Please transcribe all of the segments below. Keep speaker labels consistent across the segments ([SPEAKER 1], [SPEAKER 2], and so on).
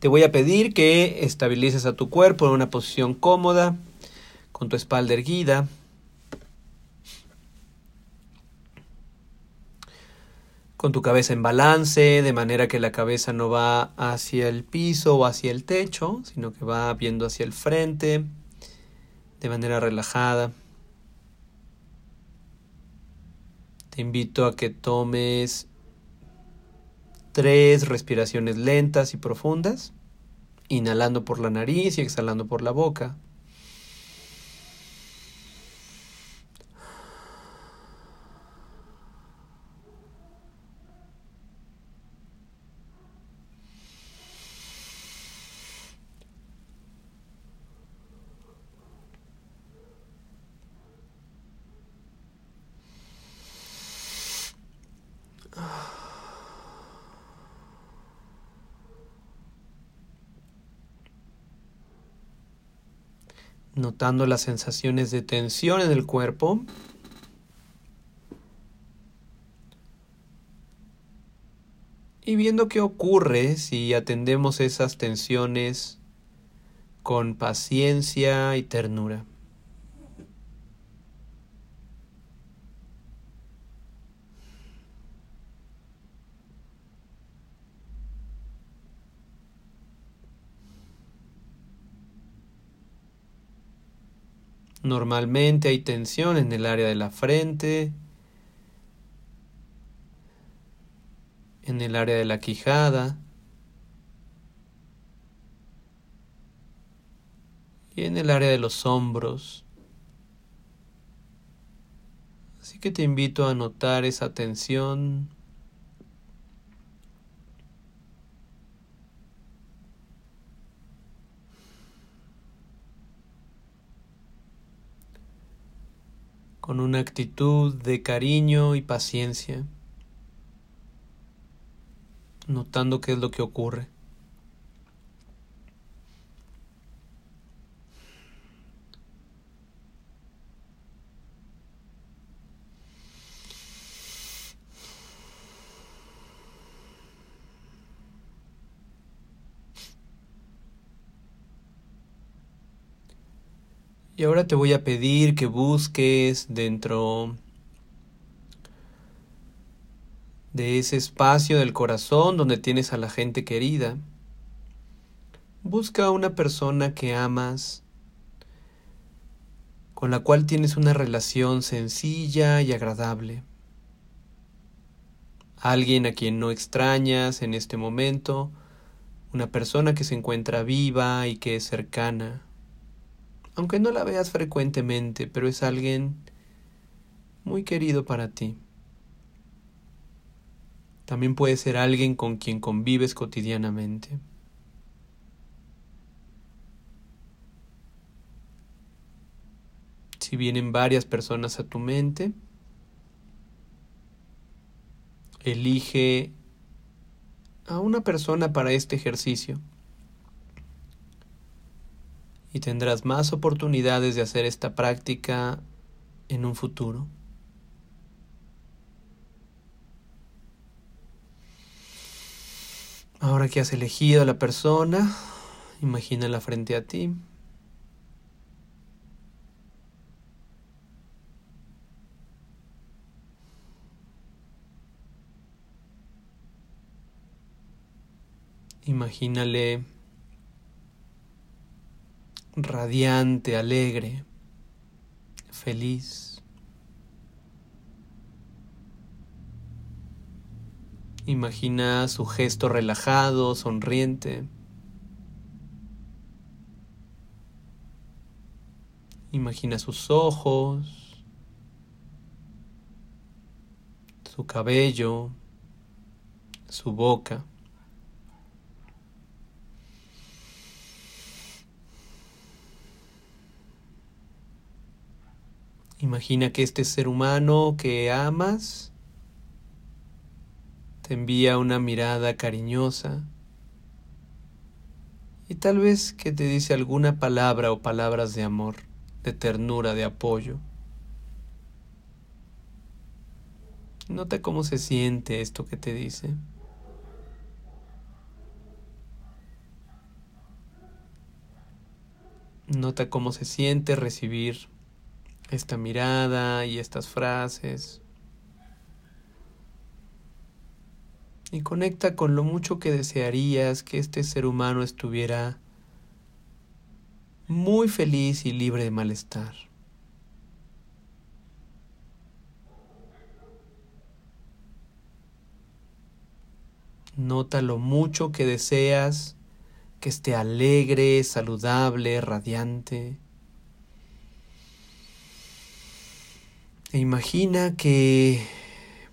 [SPEAKER 1] Te voy a pedir que estabilices a tu cuerpo en una posición cómoda, con tu espalda erguida. Con tu cabeza en balance, de manera que la cabeza no va hacia el piso o hacia el techo, sino que va viendo hacia el frente, de manera relajada. Te invito a que tomes tres respiraciones lentas y profundas, inhalando por la nariz y exhalando por la boca. Notando las sensaciones de tensión en el cuerpo. Y viendo qué ocurre si atendemos esas tensiones con paciencia y ternura. Normalmente hay tensión en el área de la frente, en el área de la quijada y en el área de los hombros. Así que te invito a notar esa tensión con una actitud de cariño y paciencia, notando qué es lo que ocurre. Y ahora te voy a pedir que busques dentro de ese espacio del corazón donde tienes a la gente querida. Busca a una persona que amas, con la cual tienes una relación sencilla y agradable. Alguien a quien no extrañas en este momento, una persona que se encuentra viva y que es cercana aunque no la veas frecuentemente, pero es alguien muy querido para ti. También puede ser alguien con quien convives cotidianamente. Si vienen varias personas a tu mente, elige a una persona para este ejercicio y tendrás más oportunidades de hacer esta práctica en un futuro. Ahora que has elegido a la persona, imagínala frente a ti. Imagínale radiante, alegre, feliz. Imagina su gesto relajado, sonriente. Imagina sus ojos, su cabello, su boca. Imagina que este ser humano que amas te envía una mirada cariñosa y tal vez que te dice alguna palabra o palabras de amor, de ternura, de apoyo. Nota cómo se siente esto que te dice. Nota cómo se siente recibir esta mirada y estas frases. Y conecta con lo mucho que desearías que este ser humano estuviera muy feliz y libre de malestar. Nota lo mucho que deseas que esté alegre, saludable, radiante. E imagina que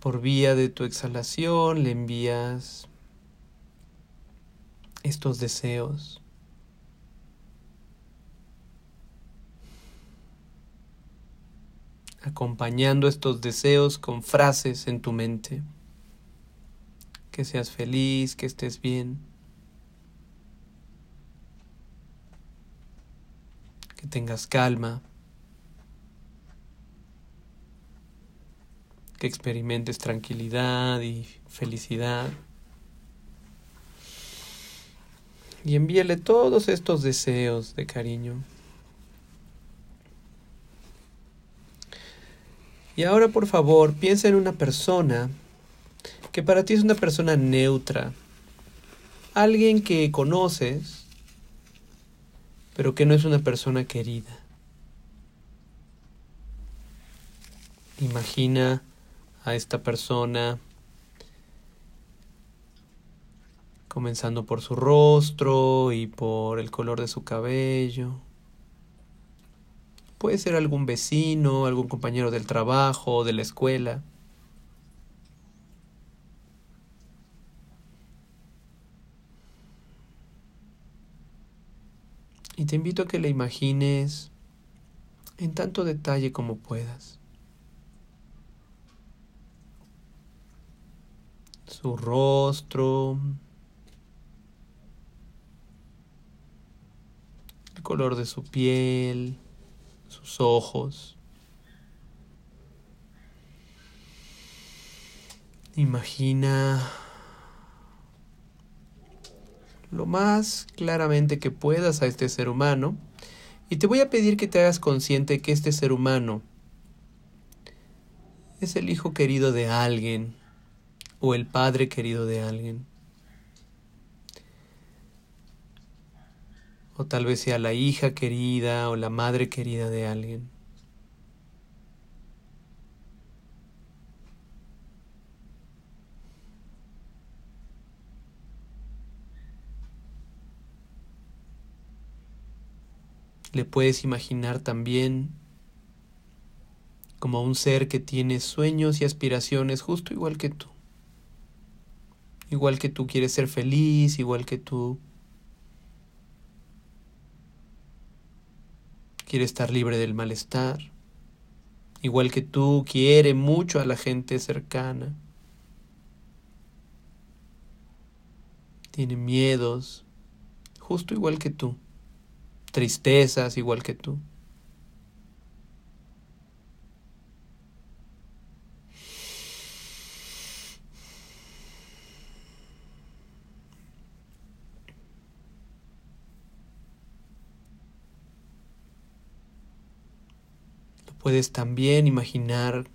[SPEAKER 1] por vía de tu exhalación le envías estos deseos. acompañando estos deseos con frases en tu mente. Que seas feliz, que estés bien. Que tengas calma. Que experimentes tranquilidad y felicidad. Y envíale todos estos deseos de cariño. Y ahora por favor piensa en una persona que para ti es una persona neutra, alguien que conoces, pero que no es una persona querida. Imagina a esta persona comenzando por su rostro y por el color de su cabello. Puede ser algún vecino, algún compañero del trabajo, de la escuela. Y te invito a que le imagines en tanto detalle como puedas. Su rostro, el color de su piel, sus ojos. Imagina lo más claramente que puedas a este ser humano. Y te voy a pedir que te hagas consciente que este ser humano es el hijo querido de alguien o el padre querido de alguien. o tal vez sea la hija querida o la madre querida de alguien. Le puedes imaginar también como un ser que tiene sueños y aspiraciones justo igual que tú. Igual que tú quieres ser feliz, igual que tú quiere estar libre del malestar, igual que tú, quiere mucho a la gente cercana, tiene miedos, justo igual que tú, tristezas igual que tú. Puedes también imaginar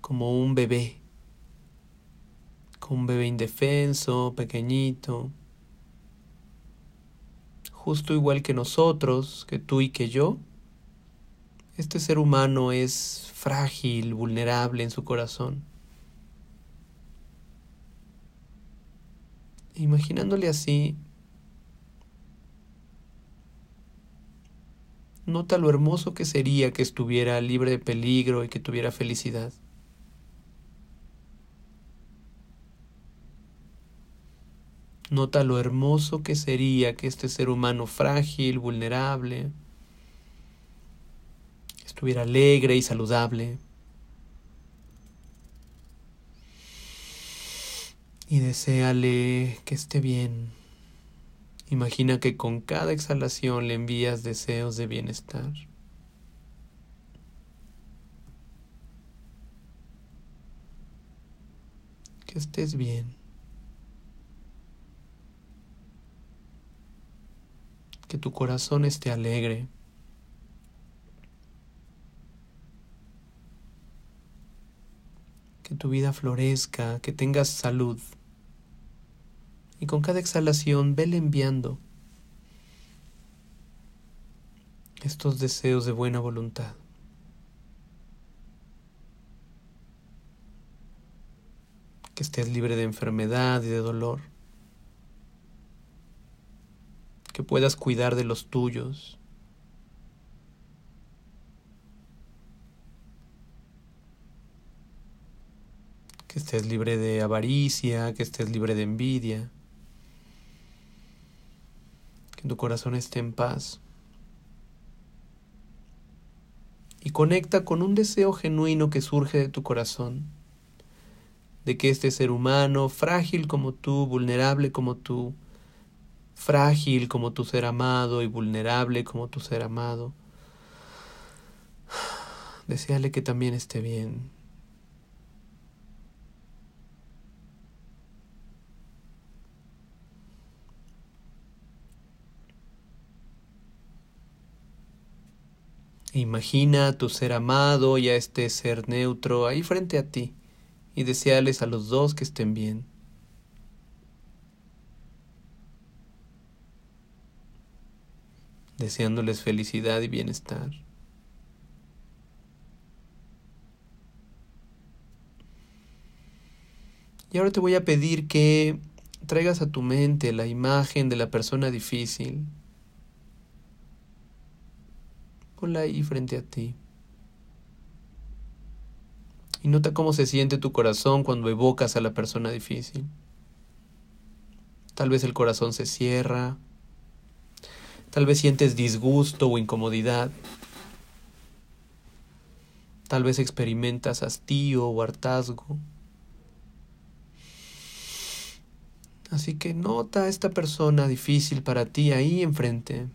[SPEAKER 1] como un bebé, como un bebé indefenso, pequeñito, justo igual que nosotros, que tú y que yo. Este ser humano es frágil, vulnerable en su corazón. Imaginándole así, Nota lo hermoso que sería que estuviera libre de peligro y que tuviera felicidad. Nota lo hermoso que sería que este ser humano frágil, vulnerable, estuviera alegre y saludable. Y deséale que esté bien. Imagina que con cada exhalación le envías deseos de bienestar. Que estés bien. Que tu corazón esté alegre. Que tu vida florezca, que tengas salud. Y con cada exhalación vele enviando estos deseos de buena voluntad. Que estés libre de enfermedad y de dolor. Que puedas cuidar de los tuyos. Que estés libre de avaricia, que estés libre de envidia. Tu corazón esté en paz. y conecta con un deseo genuino que surge de tu corazón, de que este ser humano, frágil como tú, vulnerable como tú, frágil como tu ser amado y vulnerable como tu ser amado, deseale que también esté bien. Imagina a tu ser amado y a este ser neutro ahí frente a ti y deseales a los dos que estén bien. Deseándoles felicidad y bienestar. Y ahora te voy a pedir que traigas a tu mente la imagen de la persona difícil, Ponla ahí frente a ti. Y nota cómo se siente tu corazón cuando evocas a la persona difícil. Tal vez el corazón se cierra. Tal vez sientes disgusto o incomodidad. Tal vez experimentas hastío o hartazgo. Así que nota a esta persona difícil para ti ahí enfrente.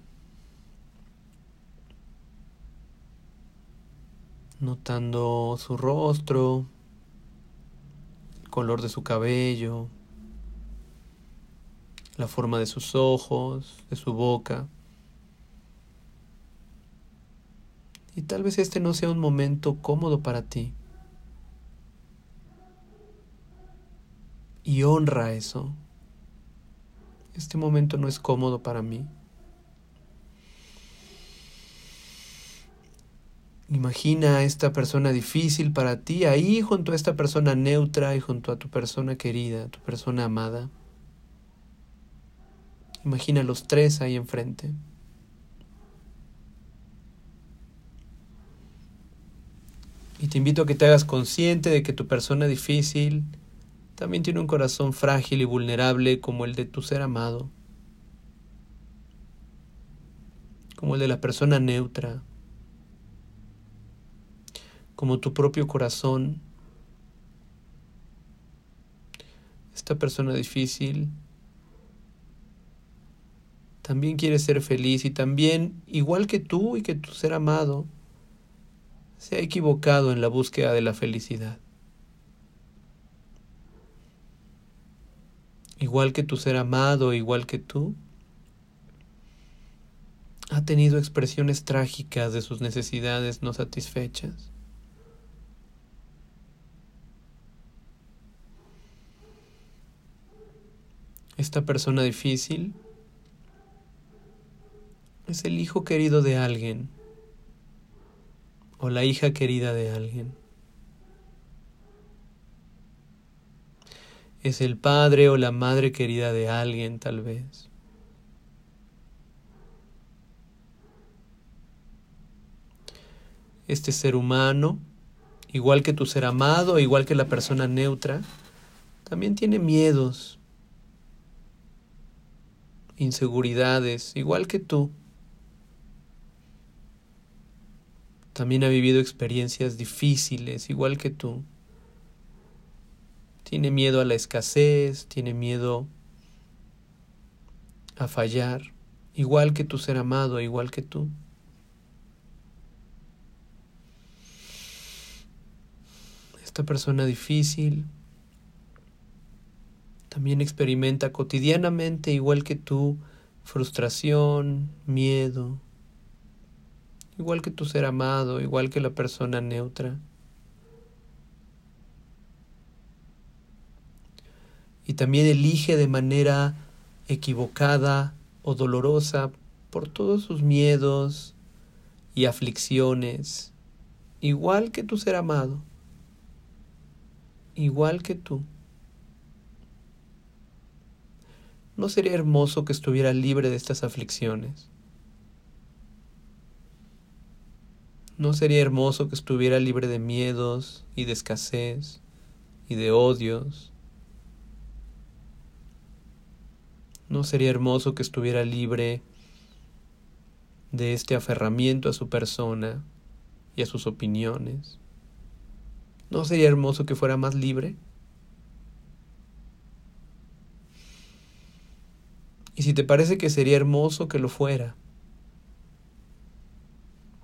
[SPEAKER 1] Notando su rostro, el color de su cabello, la forma de sus ojos, de su boca. Y tal vez este no sea un momento cómodo para ti. Y honra eso. Este momento no es cómodo para mí. Imagina a esta persona difícil para ti ahí junto a esta persona neutra y junto a tu persona querida, tu persona amada. Imagina los tres ahí enfrente. Y te invito a que te hagas consciente de que tu persona difícil también tiene un corazón frágil y vulnerable como el de tu ser amado, como el de la persona neutra como tu propio corazón. Esta persona difícil también quiere ser feliz y también, igual que tú y que tu ser amado, se ha equivocado en la búsqueda de la felicidad. Igual que tu ser amado, igual que tú, ha tenido expresiones trágicas de sus necesidades no satisfechas. Esta persona difícil es el hijo querido de alguien o la hija querida de alguien. Es el padre o la madre querida de alguien tal vez. Este ser humano, igual que tu ser amado, igual que la persona neutra, también tiene miedos, inseguridades, igual que tú. También ha vivido experiencias difíciles, igual que tú. Tiene miedo a la escasez, tiene miedo a fallar, igual que tu ser amado, igual que tú. Esta persona difícil también experimenta cotidianamente, igual que tú, frustración, miedo, igual que tu ser amado, igual que la persona neutra. y también elige de manera equivocada o dolorosa por todos sus miedos y aflicciones, igual que tu ser amado, igual que tú. ¿No sería hermoso que estuviera libre de estas aflicciones? ¿No sería hermoso que estuviera libre de miedos y de escasez y de odios? ¿No sería hermoso que estuviera libre de este aferramiento a su persona y a sus opiniones? ¿No sería hermoso que fuera más libre? Y si te parece que sería hermoso que lo fuera,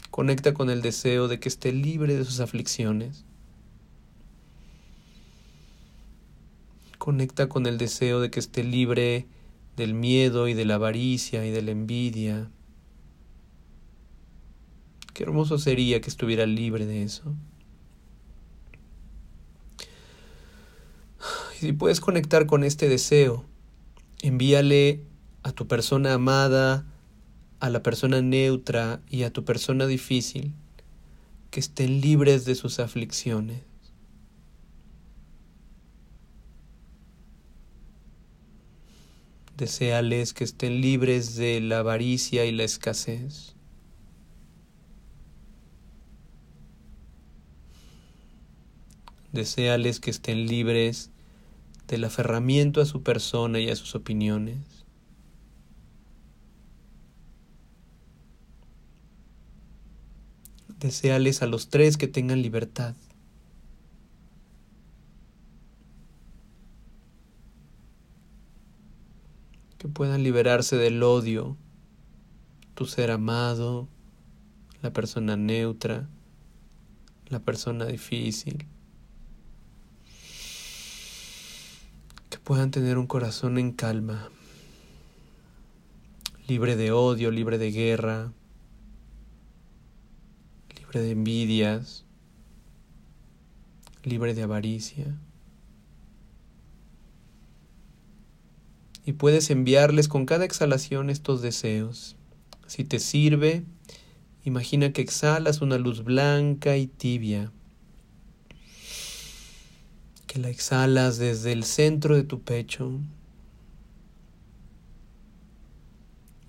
[SPEAKER 1] conecta con el deseo de que esté libre de sus aflicciones. Conecta con el deseo de que esté libre del miedo y de la avaricia y de la envidia. Qué hermoso sería que estuviera libre de eso. Y si puedes conectar con este deseo, envíale a tu persona amada, a la persona neutra y a tu persona difícil, que estén libres de sus aflicciones. Deseales que estén libres de la avaricia y la escasez. Deseales que estén libres del aferramiento a su persona y a sus opiniones. Deseales a los tres que tengan libertad. Que puedan liberarse del odio, tu ser amado, la persona neutra, la persona difícil. Que puedan tener un corazón en calma, libre de odio, libre de guerra, de envidias, libre de avaricia. Y puedes enviarles con cada exhalación estos deseos. Si te sirve, imagina que exhalas una luz blanca y tibia, que la exhalas desde el centro de tu pecho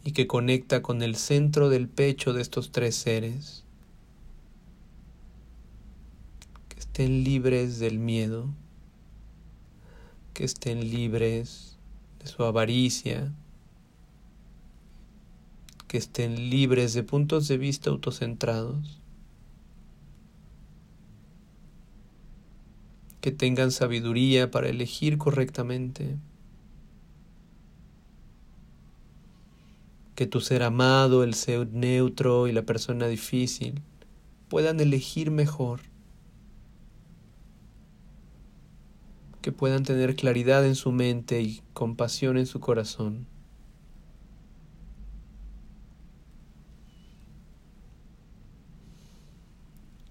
[SPEAKER 1] y que conecta con el centro del pecho de estos tres seres. Estén libres del miedo, que estén libres de su avaricia, que estén libres de puntos de vista autocentrados, que tengan sabiduría para elegir correctamente, que tu ser amado, el ser neutro y la persona difícil puedan elegir mejor que puedan tener claridad en su mente y compasión en su corazón.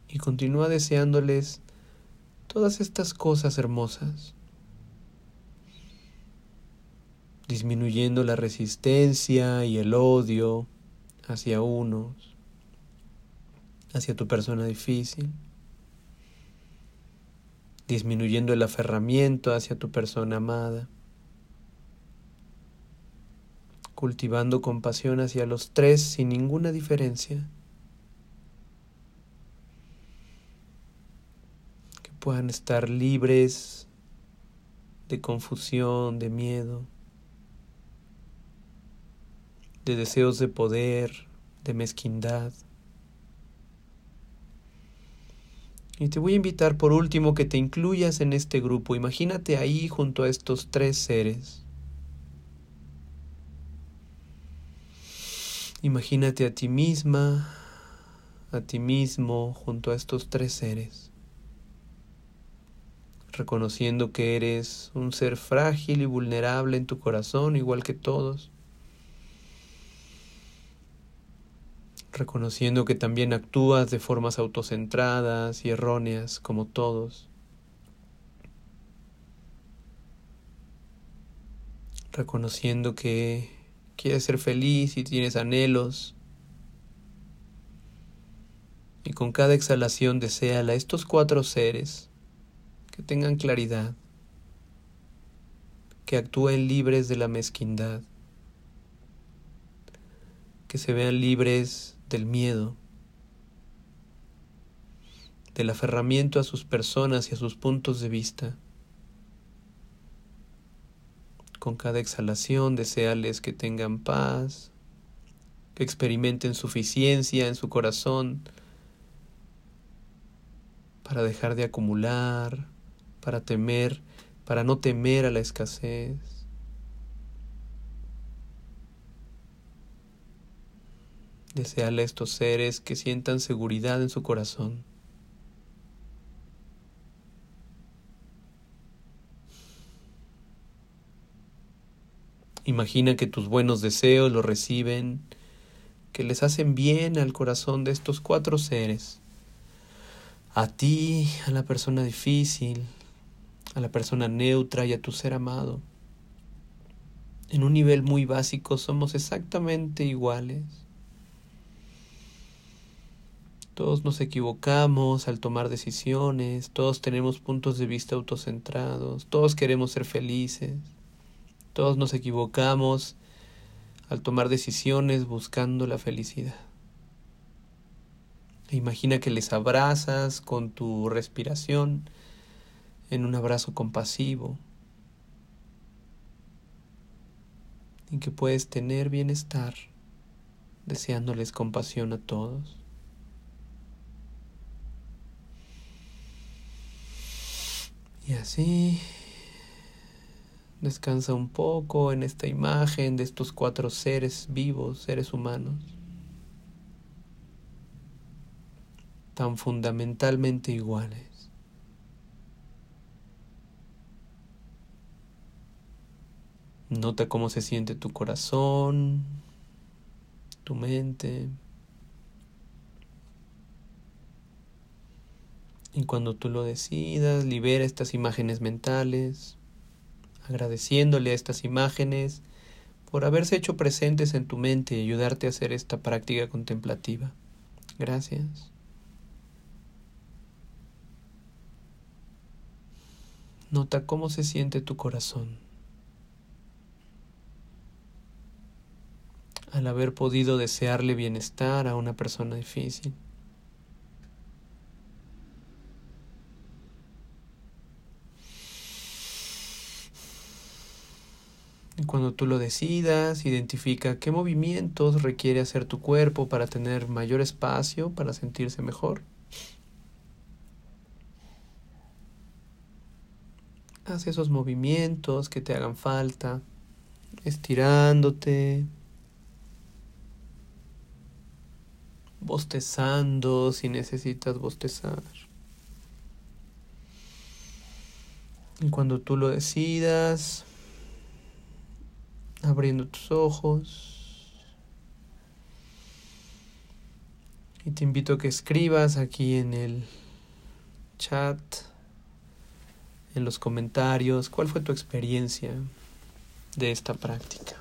[SPEAKER 1] Y continúa deseándoles todas estas cosas hermosas, disminuyendo la resistencia y el odio hacia unos, hacia tu persona difícil disminuyendo el aferramiento hacia tu persona amada, cultivando compasión hacia los tres sin ninguna diferencia, que puedan estar libres de confusión, de miedo, de deseos de poder, de mezquindad. Y te voy a invitar por último que te incluyas en este grupo. Imagínate ahí junto a estos tres seres. Imagínate a ti misma, a ti mismo junto a estos tres seres, reconociendo que eres un ser frágil y vulnerable en tu corazón, igual que todos reconociendo que también actúas de formas autocentradas y erróneas como todos. reconociendo que quieres ser feliz y tienes anhelos. Y con cada exhalación deséala a estos cuatro seres que tengan claridad, que actúen libres de la mezquindad, que se vean libres del miedo, del aferramiento a sus personas y a sus puntos de vista. Con cada exhalación deseales que tengan paz, que experimenten suficiencia en su corazón para dejar de acumular, para temer, para no temer a la escasez. Deseale a estos seres que sientan seguridad en su corazón. Imagina que tus buenos deseos los reciben, que les hacen bien al corazón de estos cuatro seres. A ti, a la persona difícil, a la persona neutra y a tu ser amado. En un nivel muy básico somos exactamente iguales. Todos nos equivocamos al tomar decisiones, todos tenemos puntos de vista autocentrados, todos queremos ser felices. Todos nos equivocamos al tomar decisiones buscando la felicidad. E imagina que les abrazas con tu respiración en un abrazo compasivo y que puedes tener bienestar deseándoles compasión a todos. Y así Descansa un poco en esta imagen de estos cuatro seres vivos, seres humanos, tan fundamentalmente iguales. Nota cómo se siente tu corazón, tu mente. Y cuando tú lo decidas, libera estas imágenes mentales agradeciéndole a estas imágenes por haberse hecho presentes en tu mente y ayudarte a hacer esta práctica contemplativa. Gracias. Nota cómo se siente tu corazón al haber podido desearle bienestar a una persona difícil. Cuando tú lo decidas, identifica qué movimientos requiere hacer tu cuerpo para tener mayor espacio, para sentirse mejor. Haz esos movimientos que te hagan falta, estirándote, bostezando si necesitas bostezar. Y cuando tú lo decidas, abriendo tus ojos. Y te invito a que escribas aquí en el chat, en los comentarios, cuál fue tu experiencia de esta práctica.